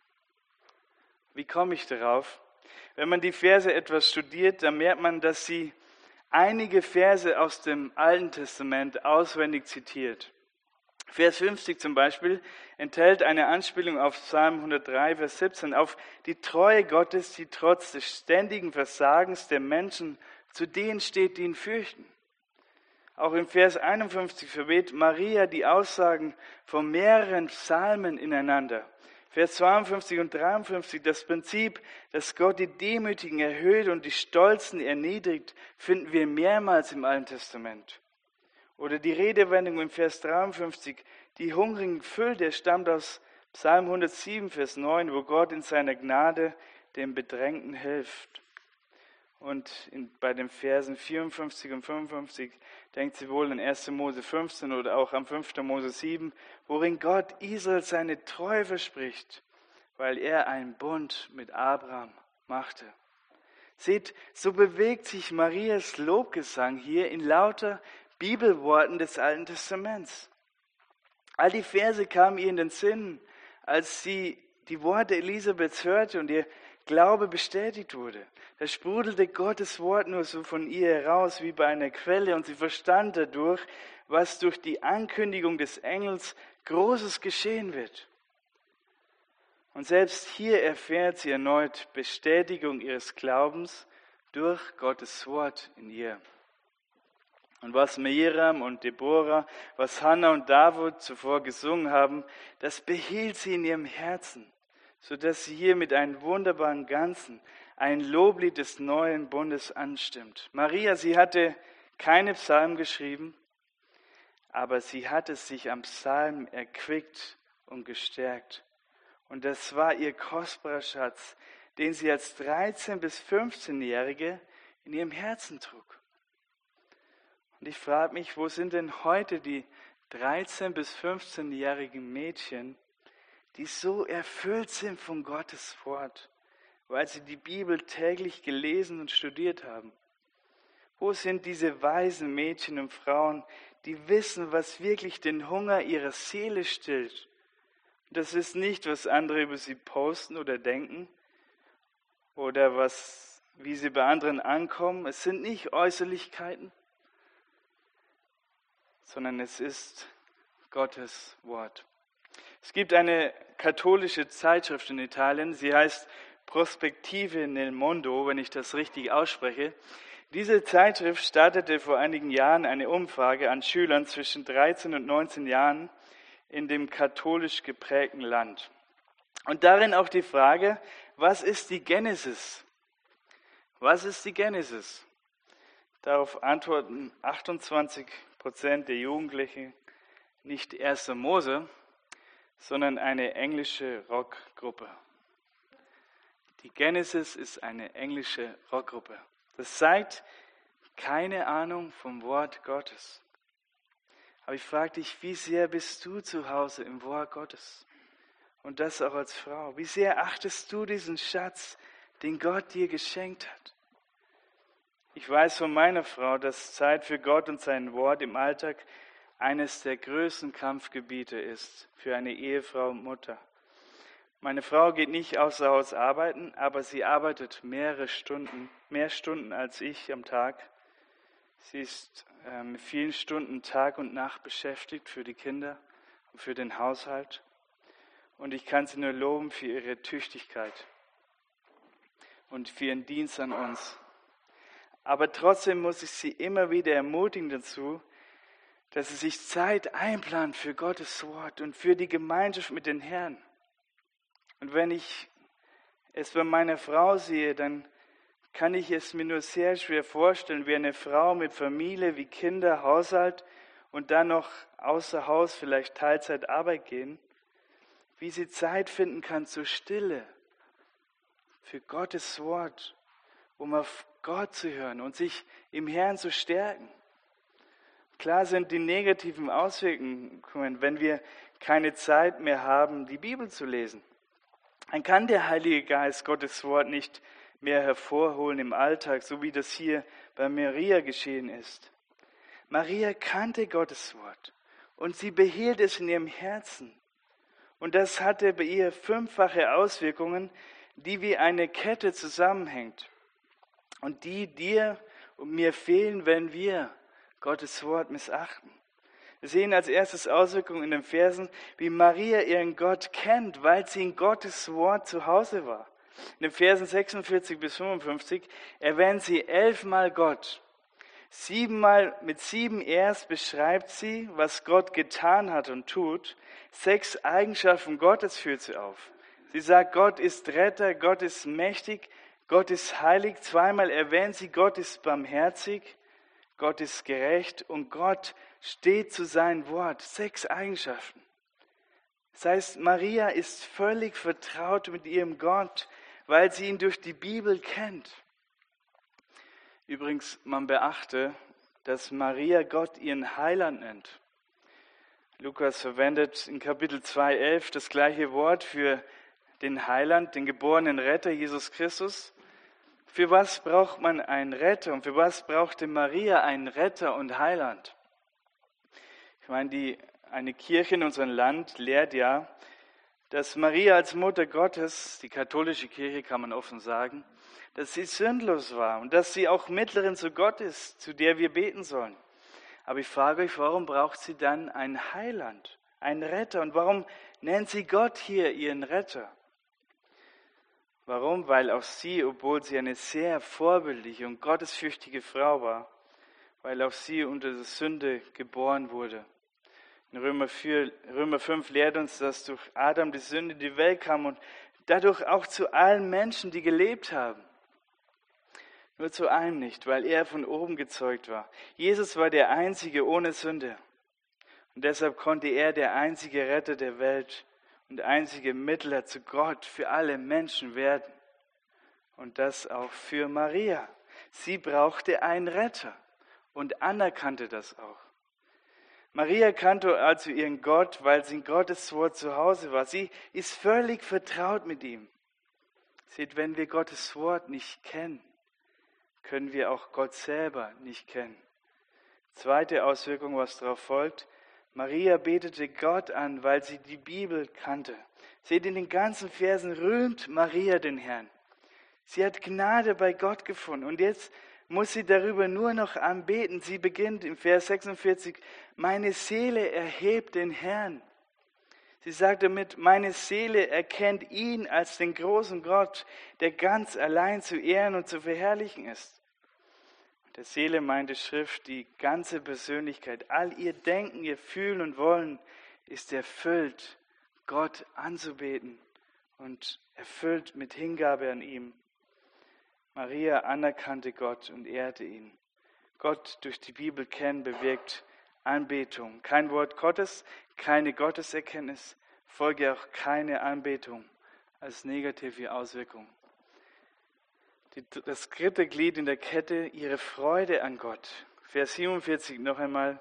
Wie komme ich darauf? Wenn man die Verse etwas studiert, dann merkt man, dass sie einige Verse aus dem Alten Testament auswendig zitiert. Vers 50 zum Beispiel enthält eine Anspielung auf Psalm 103, Vers 17, auf die Treue Gottes, die trotz des ständigen Versagens der Menschen zu denen steht, die ihn fürchten. Auch im Vers 51 verweht Maria die Aussagen von mehreren Psalmen ineinander. Vers 52 und 53, das Prinzip, dass Gott die Demütigen erhöht und die Stolzen erniedrigt, finden wir mehrmals im Alten Testament. Oder die Redewendung im Vers 53, die Hungrigen füllt, der stammt aus Psalm 107, Vers 9, wo Gott in seiner Gnade dem Bedrängten hilft. Und in, bei den Versen 54 und 55 denkt sie wohl in 1. Mose 15 oder auch am 5. Mose 7, worin Gott Israel seine Treue verspricht, weil er einen Bund mit Abraham machte. Seht, so bewegt sich Marias Lobgesang hier in lauter Bibelworten des Alten Testaments. All die Verse kamen ihr in den Sinn, als sie die Worte Elisabeths hörte und ihr Glaube bestätigt wurde. Da sprudelte Gottes Wort nur so von ihr heraus wie bei einer Quelle und sie verstand dadurch, was durch die Ankündigung des Engels Großes geschehen wird. Und selbst hier erfährt sie erneut Bestätigung ihres Glaubens durch Gottes Wort in ihr. Und was Miriam und Deborah, was Hannah und David zuvor gesungen haben, das behielt sie in ihrem Herzen sodass sie hier mit einem wunderbaren Ganzen ein Loblied des neuen Bundes anstimmt. Maria, sie hatte keine Psalmen geschrieben, aber sie hatte sich am Psalm erquickt und gestärkt. Und das war ihr kostbarer Schatz, den sie als 13- bis 15-Jährige in ihrem Herzen trug. Und ich frage mich, wo sind denn heute die 13- bis 15-jährigen Mädchen, die so erfüllt sind von Gottes Wort, weil sie die Bibel täglich gelesen und studiert haben? Wo sind diese weisen Mädchen und Frauen, die wissen, was wirklich den Hunger ihrer Seele stillt? Das ist nicht, was andere über sie posten oder denken oder was, wie sie bei anderen ankommen. Es sind nicht Äußerlichkeiten, sondern es ist Gottes Wort. Es gibt eine katholische Zeitschrift in Italien, sie heißt Prospettive nel Mondo, wenn ich das richtig ausspreche. Diese Zeitschrift startete vor einigen Jahren eine Umfrage an Schülern zwischen 13 und 19 Jahren in dem katholisch geprägten Land. Und darin auch die Frage, was ist die Genesis? Was ist die Genesis? Darauf antworten 28 Prozent der Jugendlichen nicht 1. Mose, sondern eine englische Rockgruppe. Die Genesis ist eine englische Rockgruppe. Das zeigt keine Ahnung vom Wort Gottes. Aber ich frage dich, wie sehr bist du zu Hause im Wort Gottes? Und das auch als Frau. Wie sehr achtest du diesen Schatz, den Gott dir geschenkt hat? Ich weiß von meiner Frau, dass Zeit für Gott und sein Wort im Alltag eines der größten Kampfgebiete ist für eine Ehefrau und Mutter. Meine Frau geht nicht außer Haus arbeiten, aber sie arbeitet mehrere Stunden, mehr Stunden als ich am Tag. Sie ist äh, mit vielen Stunden Tag und Nacht beschäftigt für die Kinder und für den Haushalt. Und ich kann sie nur loben für ihre Tüchtigkeit und für ihren Dienst an uns. Aber trotzdem muss ich sie immer wieder ermutigen dazu, dass sie sich Zeit einplant für Gottes Wort und für die Gemeinschaft mit den Herrn. Und wenn ich es bei meiner Frau sehe, dann kann ich es mir nur sehr schwer vorstellen, wie eine Frau mit Familie, wie Kinder, Haushalt und dann noch außer Haus vielleicht Teilzeit Arbeit gehen, wie sie Zeit finden kann zur Stille für Gottes Wort um auf Gott zu hören und sich im Herrn zu stärken. Klar sind die negativen Auswirkungen, wenn wir keine Zeit mehr haben, die Bibel zu lesen. Dann kann der Heilige Geist Gottes Wort nicht mehr hervorholen im Alltag, so wie das hier bei Maria geschehen ist. Maria kannte Gottes Wort und sie behielt es in ihrem Herzen. Und das hatte bei ihr fünffache Auswirkungen, die wie eine Kette zusammenhängt und die dir und mir fehlen, wenn wir Gottes Wort missachten. Wir sehen als erstes Auswirkungen in den Versen, wie Maria ihren Gott kennt, weil sie in Gottes Wort zu Hause war. In den Versen 46 bis 55 erwähnt sie elfmal Gott. Siebenmal mit sieben erst beschreibt sie, was Gott getan hat und tut. Sechs Eigenschaften Gottes führt sie auf. Sie sagt, Gott ist Retter, Gott ist mächtig, Gott ist heilig. Zweimal erwähnt sie, Gott ist barmherzig, Gott ist gerecht und Gott steht zu seinem Wort. Sechs Eigenschaften. Das heißt, Maria ist völlig vertraut mit ihrem Gott weil sie ihn durch die Bibel kennt. Übrigens, man beachte, dass Maria Gott ihren Heiland nennt. Lukas verwendet in Kapitel 2.11 das gleiche Wort für den Heiland, den geborenen Retter Jesus Christus. Für was braucht man einen Retter und für was brauchte Maria einen Retter und Heiland? Ich meine, die, eine Kirche in unserem Land lehrt ja, dass Maria als Mutter Gottes, die katholische Kirche kann man offen sagen, dass sie sündlos war und dass sie auch Mittlerin zu Gott ist, zu der wir beten sollen. Aber ich frage euch, warum braucht sie dann ein Heiland, einen Retter? Und warum nennt sie Gott hier ihren Retter? Warum? Weil auch sie, obwohl sie eine sehr vorbildliche und gottesfürchtige Frau war, weil auch sie unter der Sünde geboren wurde. In Römer, 4, Römer 5 lehrt uns, dass durch Adam die Sünde in die Welt kam und dadurch auch zu allen Menschen, die gelebt haben. Nur zu einem nicht, weil er von oben gezeugt war. Jesus war der Einzige ohne Sünde. Und deshalb konnte er der einzige Retter der Welt und einzige Mittler zu Gott für alle Menschen werden. Und das auch für Maria. Sie brauchte einen Retter und anerkannte das auch. Maria kannte also ihren Gott, weil sie in Gottes Wort zu Hause war. Sie ist völlig vertraut mit ihm. Seht, wenn wir Gottes Wort nicht kennen, können wir auch Gott selber nicht kennen. Zweite Auswirkung, was darauf folgt, Maria betete Gott an, weil sie die Bibel kannte. Seht, in den ganzen Versen rühmt Maria den Herrn. Sie hat Gnade bei Gott gefunden. Und jetzt muss sie darüber nur noch anbeten. Sie beginnt im Vers 46, meine Seele erhebt den Herrn. Sie sagt damit, meine Seele erkennt ihn als den großen Gott, der ganz allein zu ehren und zu verherrlichen ist. Der Seele meinte Schrift die ganze Persönlichkeit, all ihr Denken, ihr Fühlen und Wollen ist erfüllt, Gott anzubeten und erfüllt mit Hingabe an ihm. Maria anerkannte Gott und ehrte ihn. Gott durch die Bibel kennen bewirkt Anbetung. Kein Wort Gottes, keine Gotteserkenntnis, folge auch keine Anbetung als negative Auswirkung. Die, das dritte Glied in der Kette, ihre Freude an Gott. Vers 47 noch einmal.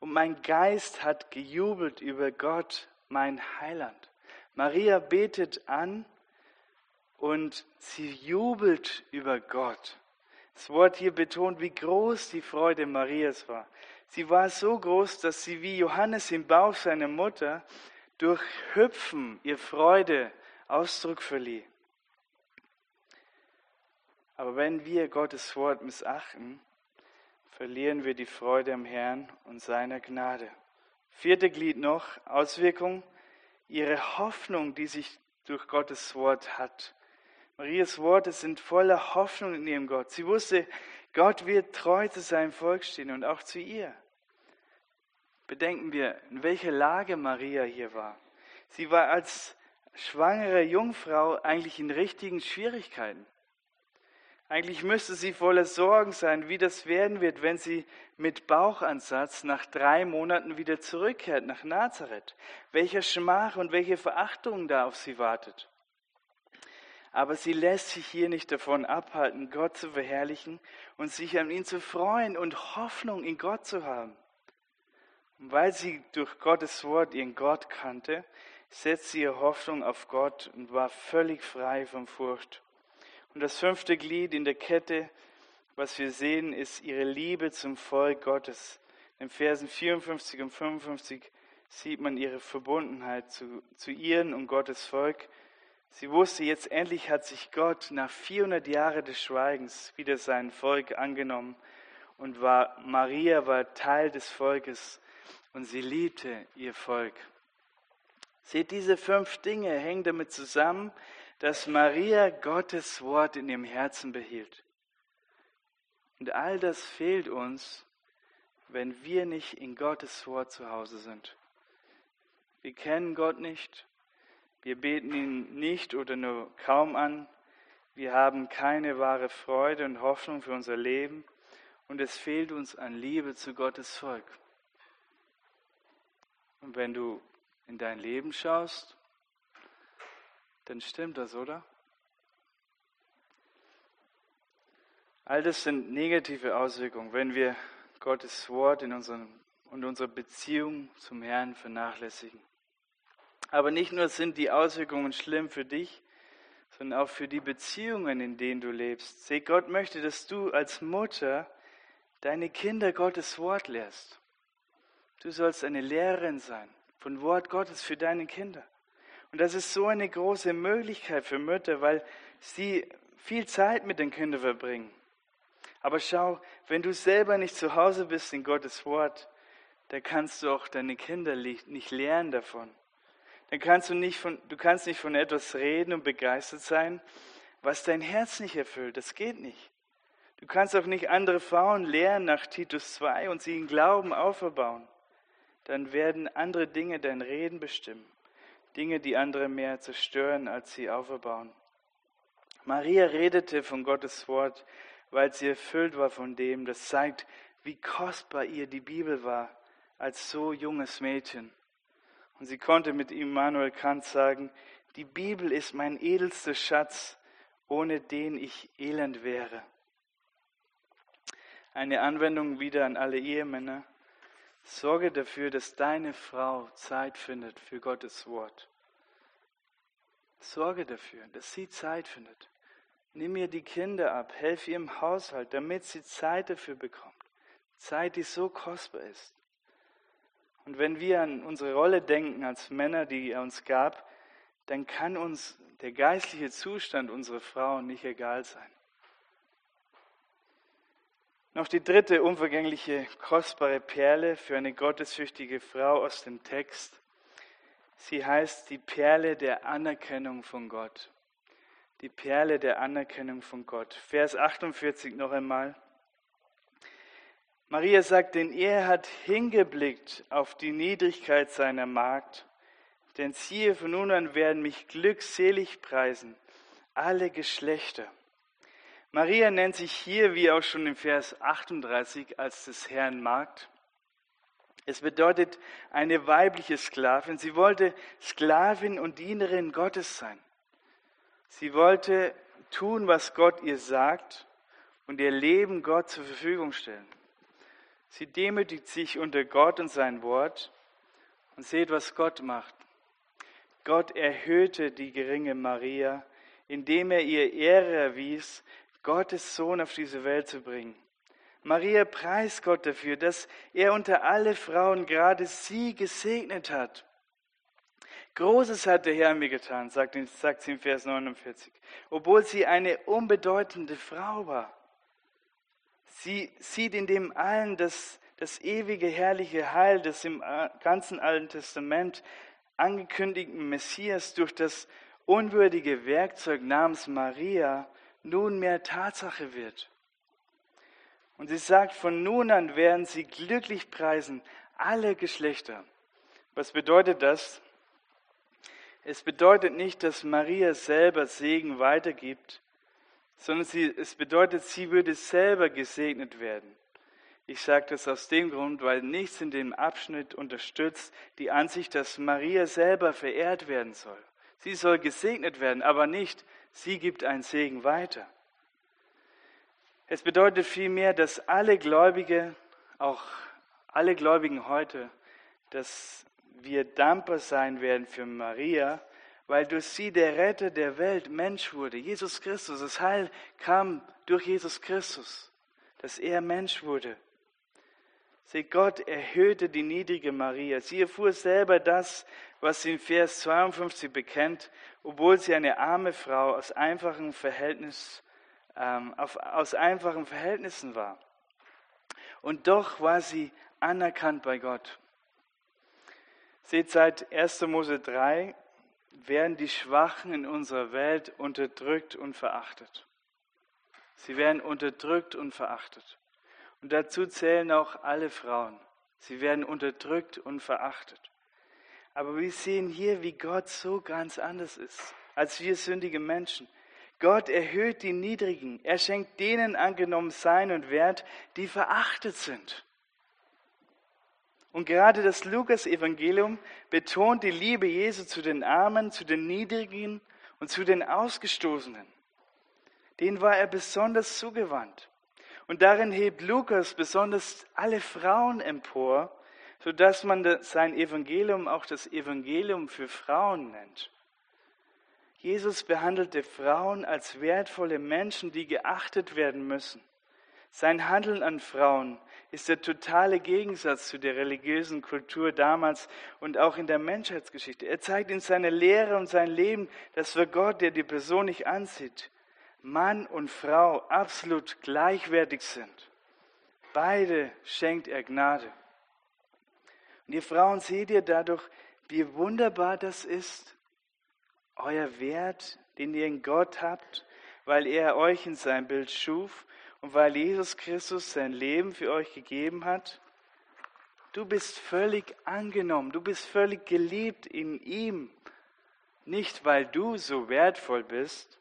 Und mein Geist hat gejubelt über Gott, mein Heiland. Maria betet an und sie jubelt über Gott. Das Wort hier betont, wie groß die Freude Marias war. Sie war so groß, dass sie wie Johannes im Bauch seiner Mutter durch Hüpfen ihr Freude Ausdruck verlieh. Aber wenn wir Gottes Wort missachten, verlieren wir die Freude am Herrn und seiner Gnade. Vierte Glied noch, Auswirkung, ihre Hoffnung, die sich durch Gottes Wort hat. Marias Worte sind voller Hoffnung in ihrem Gott. Sie wusste, Gott wird treu zu seinem Volk stehen und auch zu ihr. Bedenken wir, in welcher Lage Maria hier war. Sie war als schwangere Jungfrau eigentlich in richtigen Schwierigkeiten. Eigentlich müsste sie voller Sorgen sein, wie das werden wird, wenn sie mit Bauchansatz nach drei Monaten wieder zurückkehrt nach Nazareth. Welcher Schmach und welche Verachtung da auf sie wartet. Aber sie lässt sich hier nicht davon abhalten, Gott zu verherrlichen und sich an ihn zu freuen und Hoffnung in Gott zu haben. Und weil sie durch Gottes Wort ihren Gott kannte, setzte sie ihre Hoffnung auf Gott und war völlig frei von Furcht. Und das fünfte Glied in der Kette, was wir sehen, ist ihre Liebe zum Volk Gottes. In Versen 54 und 55 sieht man ihre Verbundenheit zu, zu ihren und Gottes Volk. Sie wusste, jetzt endlich hat sich Gott nach 400 Jahren des Schweigens wieder sein Volk angenommen und war, Maria war Teil des Volkes und sie liebte ihr Volk. Seht, diese fünf Dinge hängen damit zusammen, dass Maria Gottes Wort in ihrem Herzen behielt. Und all das fehlt uns, wenn wir nicht in Gottes Wort zu Hause sind. Wir kennen Gott nicht, wir beten ihn nicht oder nur kaum an, wir haben keine wahre Freude und Hoffnung für unser Leben und es fehlt uns an Liebe zu Gottes Volk. Und wenn du in dein Leben schaust, dann stimmt das, oder? All das sind negative Auswirkungen, wenn wir Gottes Wort in unseren, und unsere Beziehung zum Herrn vernachlässigen. Aber nicht nur sind die Auswirkungen schlimm für dich, sondern auch für die Beziehungen, in denen du lebst. Seh, Gott möchte, dass du als Mutter deine Kinder Gottes Wort lehrst. Du sollst eine Lehrerin sein von Wort Gottes für deine Kinder. Und das ist so eine große Möglichkeit für Mütter, weil sie viel Zeit mit den Kindern verbringen. Aber schau, wenn du selber nicht zu Hause bist in Gottes Wort, dann kannst du auch deine Kinder nicht lernen davon dann kannst du nicht von, du kannst nicht von etwas reden und begeistert sein, was dein Herz nicht erfüllt. Das geht nicht. Du kannst auch nicht andere Frauen lehren nach Titus 2 und sie in Glauben auferbauen. Dann werden andere Dinge dein Reden bestimmen. Dinge, die andere mehr zerstören, als sie auferbauen. Maria redete von Gottes Wort, weil sie erfüllt war von dem. Das zeigt, wie kostbar ihr die Bibel war als so junges Mädchen. Und sie konnte mit Immanuel Kant sagen, die Bibel ist mein edelster Schatz, ohne den ich elend wäre. Eine Anwendung wieder an alle Ehemänner. Sorge dafür, dass deine Frau Zeit findet für Gottes Wort. Sorge dafür, dass sie Zeit findet. Nimm ihr die Kinder ab, helf ihr im Haushalt, damit sie Zeit dafür bekommt. Zeit, die so kostbar ist. Und wenn wir an unsere Rolle denken als Männer, die er uns gab, dann kann uns der geistliche Zustand unserer Frauen nicht egal sein. Noch die dritte unvergängliche, kostbare Perle für eine gottesfürchtige Frau aus dem Text. Sie heißt die Perle der Anerkennung von Gott. Die Perle der Anerkennung von Gott. Vers 48 noch einmal. Maria sagt, denn er hat hingeblickt auf die Niedrigkeit seiner Magd, denn siehe, von nun an werden mich glückselig preisen alle Geschlechter. Maria nennt sich hier, wie auch schon im Vers 38, als des Herrn Magd. Es bedeutet eine weibliche Sklavin. Sie wollte Sklavin und Dienerin Gottes sein. Sie wollte tun, was Gott ihr sagt und ihr Leben Gott zur Verfügung stellen. Sie demütigt sich unter Gott und sein Wort und seht, was Gott macht. Gott erhöhte die geringe Maria, indem er ihr Ehre erwies, Gottes Sohn auf diese Welt zu bringen. Maria preist Gott dafür, dass er unter alle Frauen gerade sie gesegnet hat. Großes hat der Herr mir getan, sagt, sie im Vers 49, obwohl sie eine unbedeutende Frau war. Sie sieht in dem allen das, das ewige, herrliche Heil des im ganzen Alten Testament angekündigten Messias durch das unwürdige Werkzeug namens Maria nunmehr Tatsache wird. Und sie sagt, von nun an werden sie glücklich preisen, alle Geschlechter. Was bedeutet das? Es bedeutet nicht, dass Maria selber Segen weitergibt, sondern sie, es bedeutet, sie würde selber gesegnet werden. Ich sage das aus dem Grund, weil nichts in dem Abschnitt unterstützt die Ansicht, dass Maria selber verehrt werden soll. Sie soll gesegnet werden, aber nicht Sie gibt einen Segen weiter. Es bedeutet vielmehr, dass alle Gläubige, auch alle Gläubigen heute, dass wir dankbar sein werden für Maria, weil durch sie der Retter der Welt Mensch wurde. Jesus Christus, das Heil kam durch Jesus Christus, dass er Mensch wurde. Seht, Gott erhöhte die niedrige Maria. Sie erfuhr selber das, was sie in Vers 52 bekennt, obwohl sie eine arme Frau aus einfachen, Verhältnis, ähm, auf, aus einfachen Verhältnissen war. Und doch war sie anerkannt bei Gott. Seht, seit 1. Mose 3 werden die Schwachen in unserer Welt unterdrückt und verachtet. Sie werden unterdrückt und verachtet. Und dazu zählen auch alle Frauen. Sie werden unterdrückt und verachtet. Aber wir sehen hier, wie Gott so ganz anders ist als wir sündige Menschen. Gott erhöht die Niedrigen. Er schenkt denen angenommen Sein und Wert, die verachtet sind. Und gerade das Lukas-Evangelium betont die Liebe Jesu zu den Armen, zu den Niedrigen und zu den Ausgestoßenen. Denen war er besonders zugewandt. Und darin hebt Lukas besonders alle Frauen empor, sodass man sein Evangelium auch das Evangelium für Frauen nennt. Jesus behandelte Frauen als wertvolle Menschen, die geachtet werden müssen. Sein Handeln an Frauen ist der totale Gegensatz zu der religiösen Kultur damals und auch in der Menschheitsgeschichte. Er zeigt in seiner Lehre und sein Leben, dass für Gott, der die Person nicht ansieht, Mann und Frau absolut gleichwertig sind. Beide schenkt er Gnade. Und ihr Frauen seht ihr dadurch, wie wunderbar das ist, euer Wert, den ihr in Gott habt, weil er euch in sein Bild schuf und weil Jesus Christus sein Leben für euch gegeben hat. Du bist völlig angenommen, du bist völlig geliebt in ihm. Nicht, weil du so wertvoll bist,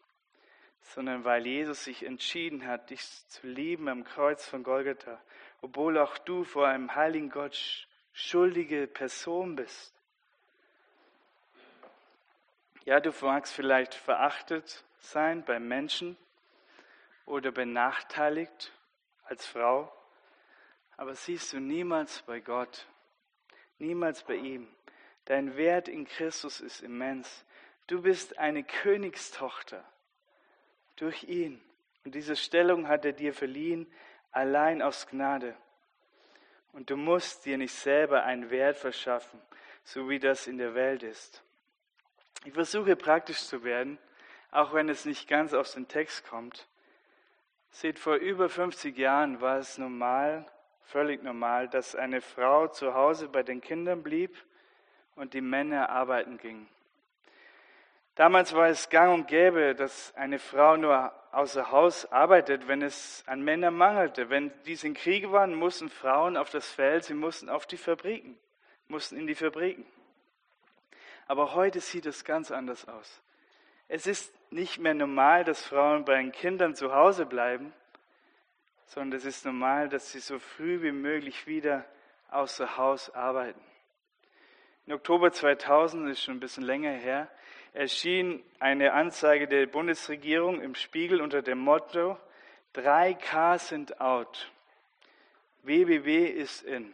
sondern weil Jesus sich entschieden hat, dich zu lieben am Kreuz von Golgatha, obwohl auch du vor einem heiligen Gott schuldige Person bist. Ja, du magst vielleicht verachtet sein bei Menschen oder benachteiligt als Frau, aber siehst du niemals bei Gott, niemals bei ihm. Dein Wert in Christus ist immens. Du bist eine Königstochter durch ihn. Und diese Stellung hat er dir verliehen, allein aus Gnade. Und du musst dir nicht selber einen Wert verschaffen, so wie das in der Welt ist. Ich versuche praktisch zu werden, auch wenn es nicht ganz aus dem Text kommt. Seht, vor über 50 Jahren war es normal, völlig normal, dass eine Frau zu Hause bei den Kindern blieb und die Männer arbeiten gingen. Damals war es gang und gäbe, dass eine Frau nur außer Haus arbeitet, wenn es an Männern mangelte. Wenn diese in Kriege waren, mussten Frauen auf das Feld, sie mussten auf die Fabriken, mussten in die Fabriken. Aber heute sieht es ganz anders aus. Es ist nicht mehr normal, dass Frauen bei den Kindern zu Hause bleiben, sondern es ist normal, dass sie so früh wie möglich wieder außer Haus arbeiten. In Oktober 2000, ist schon ein bisschen länger her, erschien eine Anzeige der Bundesregierung im Spiegel unter dem Motto 3K sind out. WWW ist in.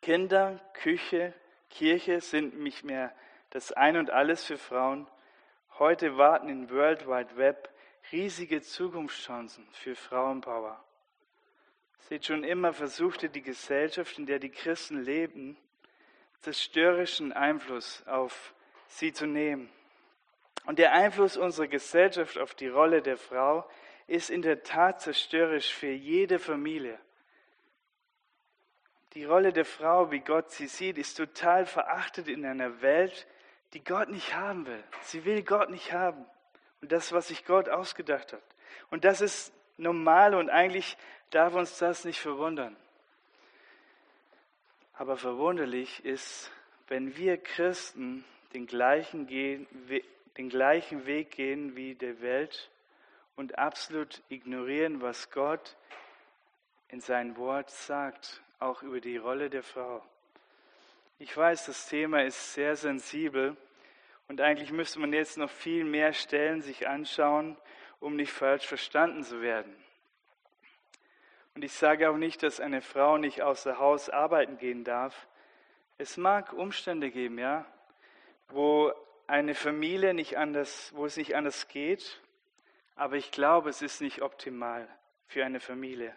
Kinder, Küche, Kirche sind nicht mehr das Ein und Alles für Frauen. Heute warten im World Wide Web riesige Zukunftschancen für Frauenpower. Seht schon immer versuchte die Gesellschaft, in der die Christen leben, zerstörerischen Einfluss auf sie zu nehmen. Und der Einfluss unserer Gesellschaft auf die Rolle der Frau ist in der Tat zerstörerisch für jede Familie. Die Rolle der Frau, wie Gott sie sieht, ist total verachtet in einer Welt, die Gott nicht haben will. Sie will Gott nicht haben. Und das, was sich Gott ausgedacht hat. Und das ist normal und eigentlich darf uns das nicht verwundern. Aber verwunderlich ist, wenn wir Christen den gleichen, gehen, den gleichen Weg gehen wie der Welt und absolut ignorieren, was Gott in sein Wort sagt auch über die Rolle der Frau. Ich weiß, das Thema ist sehr sensibel Und eigentlich müsste man jetzt noch viel mehr Stellen sich anschauen, um nicht falsch verstanden zu werden. Und ich sage auch nicht, dass eine Frau nicht außer Haus arbeiten gehen darf. Es mag Umstände geben, ja, wo eine Familie nicht anders, wo es nicht anders geht, aber ich glaube, es ist nicht optimal für eine Familie.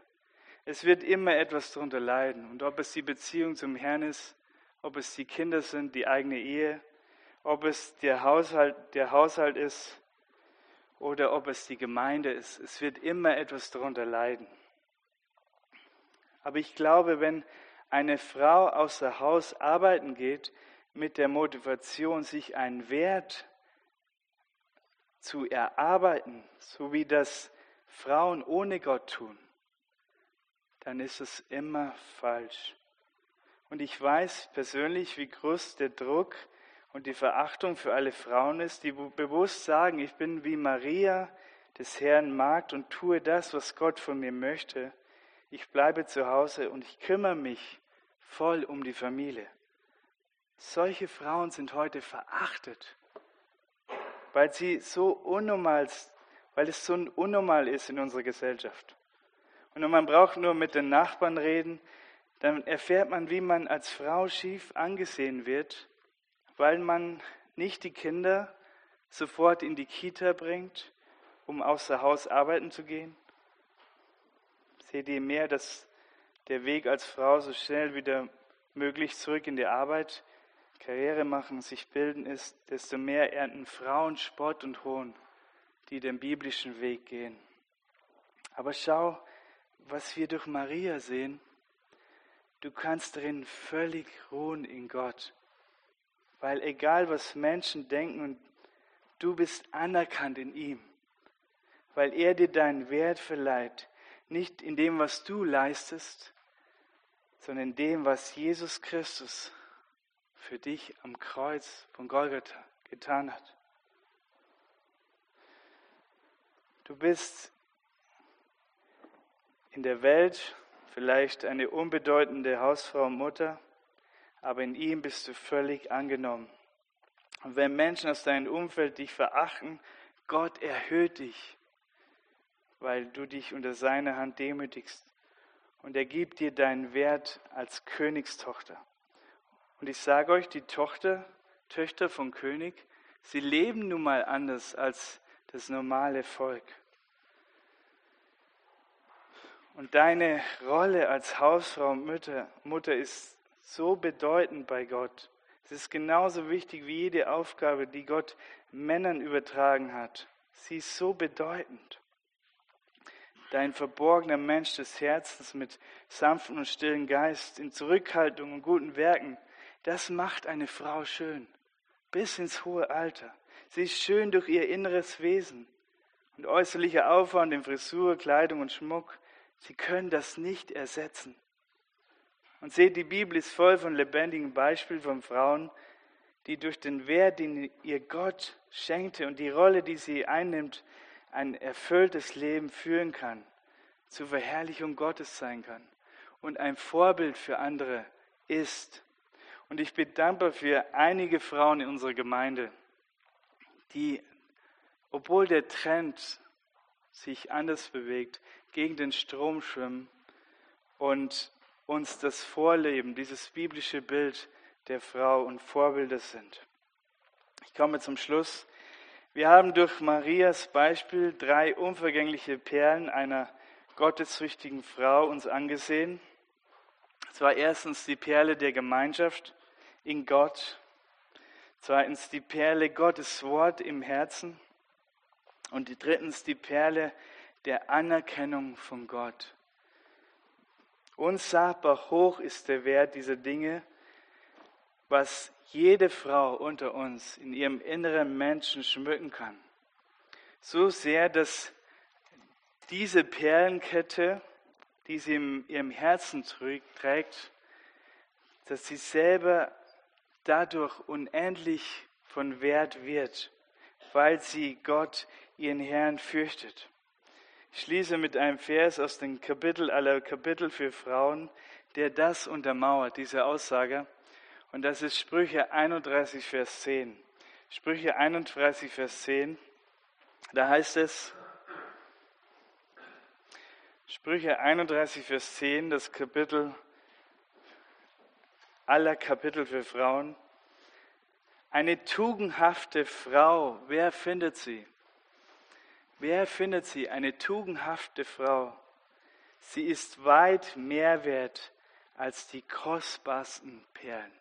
Es wird immer etwas darunter leiden. Und ob es die Beziehung zum Herrn ist, ob es die Kinder sind, die eigene Ehe, ob es der Haushalt, der Haushalt ist oder ob es die Gemeinde ist, es wird immer etwas darunter leiden. Aber ich glaube, wenn eine Frau außer Haus arbeiten geht mit der Motivation, sich einen Wert zu erarbeiten, so wie das Frauen ohne Gott tun, dann ist es immer falsch. Und ich weiß persönlich, wie groß der Druck und die Verachtung für alle Frauen ist, die bewusst sagen, ich bin wie Maria des Herrn Magd und tue das, was Gott von mir möchte ich bleibe zu Hause und ich kümmere mich voll um die Familie. Solche Frauen sind heute verachtet, weil sie so unnormal, weil es so unnormal ist in unserer Gesellschaft. Und man braucht nur mit den Nachbarn reden, dann erfährt man, wie man als Frau schief angesehen wird, weil man nicht die Kinder sofort in die Kita bringt, um außer Haus arbeiten zu gehen, Seht ihr mehr, dass der Weg als Frau so schnell wieder möglich zurück in die Arbeit, Karriere machen, sich bilden ist, desto mehr ernten Frauen Spott und Hohn, die den biblischen Weg gehen. Aber schau, was wir durch Maria sehen. Du kannst darin völlig ruhen in Gott. Weil egal was Menschen denken, du bist anerkannt in ihm. Weil er dir deinen Wert verleiht, nicht in dem, was du leistest, sondern in dem, was Jesus Christus für dich am Kreuz von Golgatha getan hat. Du bist in der Welt vielleicht eine unbedeutende Hausfrau und Mutter, aber in ihm bist du völlig angenommen. Und wenn Menschen aus deinem Umfeld dich verachten, Gott erhöht dich weil du dich unter seine Hand demütigst. Und er gibt dir deinen Wert als Königstochter. Und ich sage euch, die Tochter, Töchter vom König, sie leben nun mal anders als das normale Volk. Und deine Rolle als Hausfrau und Mutter, Mutter ist so bedeutend bei Gott. Es ist genauso wichtig wie jede Aufgabe, die Gott Männern übertragen hat. Sie ist so bedeutend dein verborgener Mensch des Herzens mit sanftem und stillen Geist, in Zurückhaltung und guten Werken, das macht eine Frau schön, bis ins hohe Alter. Sie ist schön durch ihr inneres Wesen und äußerlicher Aufwand in Frisur, Kleidung und Schmuck. Sie können das nicht ersetzen. Und seht, die Bibel ist voll von lebendigen Beispielen von Frauen, die durch den Wert, den ihr Gott schenkte und die Rolle, die sie einnimmt, ein erfülltes Leben führen kann, zur Verherrlichung Gottes sein kann und ein Vorbild für andere ist. Und ich bin dankbar für einige Frauen in unserer Gemeinde, die, obwohl der Trend sich anders bewegt, gegen den Strom schwimmen und uns das Vorleben, dieses biblische Bild der Frau und Vorbilder sind. Ich komme zum Schluss. Wir haben durch Marias Beispiel drei unvergängliche Perlen einer gottesfürchtigen Frau uns angesehen. Es war erstens die Perle der Gemeinschaft in Gott, zweitens die Perle Gottes Wort im Herzen und drittens die Perle der Anerkennung von Gott. Unsagbar hoch ist der Wert dieser Dinge, was jede Frau unter uns in ihrem inneren Menschen schmücken kann. So sehr, dass diese Perlenkette, die sie in ihrem Herzen trägt, dass sie selber dadurch unendlich von Wert wird, weil sie Gott, ihren Herrn, fürchtet. Ich schließe mit einem Vers aus dem Kapitel aller Kapitel für Frauen, der das untermauert, diese Aussage. Und das ist Sprüche 31, Vers 10. Sprüche 31, Vers 10. Da heißt es, Sprüche 31, Vers 10, das Kapitel aller Kapitel für Frauen. Eine tugendhafte Frau, wer findet sie? Wer findet sie? Eine tugendhafte Frau. Sie ist weit mehr wert als die kostbarsten Perlen.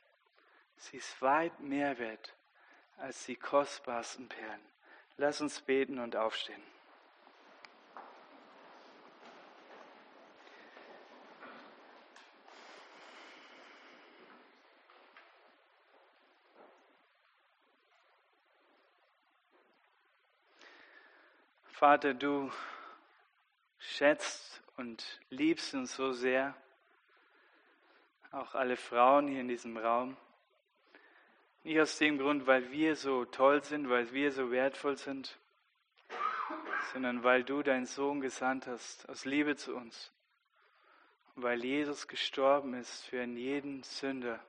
Sie ist weit mehr wert als die kostbarsten Perlen. Lass uns beten und aufstehen. Vater, du schätzt und liebst uns so sehr, auch alle Frauen hier in diesem Raum. Nicht aus dem Grund, weil wir so toll sind, weil wir so wertvoll sind, sondern weil du deinen Sohn gesandt hast, aus Liebe zu uns. weil Jesus gestorben ist für jeden Sünder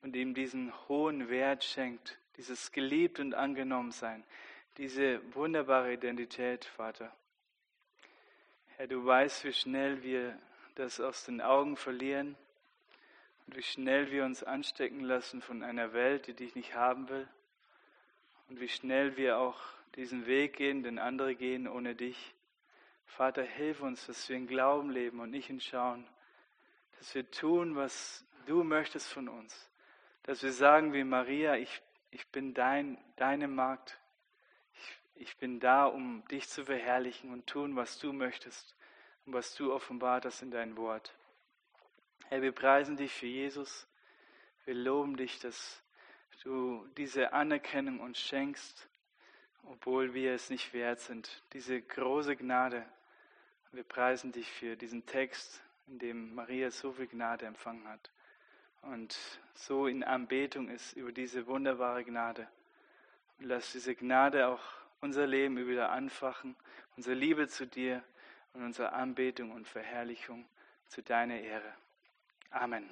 und ihm diesen hohen Wert schenkt, dieses geliebt und angenommen sein, diese wunderbare Identität, Vater. Herr, du weißt, wie schnell wir das aus den Augen verlieren und wie schnell wir uns anstecken lassen von einer Welt, die dich nicht haben will und wie schnell wir auch diesen Weg gehen, den andere gehen ohne dich. Vater, hilf uns, dass wir in Glauben leben und nicht in Schauen, dass wir tun, was du möchtest von uns, dass wir sagen wie Maria, ich, ich bin dein, deine Magd, ich bin da, um dich zu verherrlichen und tun, was du möchtest und was du offenbart hast in dein Wort. Herr, wir preisen dich für Jesus. Wir loben dich, dass du diese Anerkennung uns schenkst, obwohl wir es nicht wert sind. Diese große Gnade. Wir preisen dich für diesen Text, in dem Maria so viel Gnade empfangen hat und so in Anbetung ist über diese wunderbare Gnade. Und lass diese Gnade auch unser Leben wieder anfachen, unsere Liebe zu dir und unsere Anbetung und Verherrlichung zu deiner Ehre. Amen.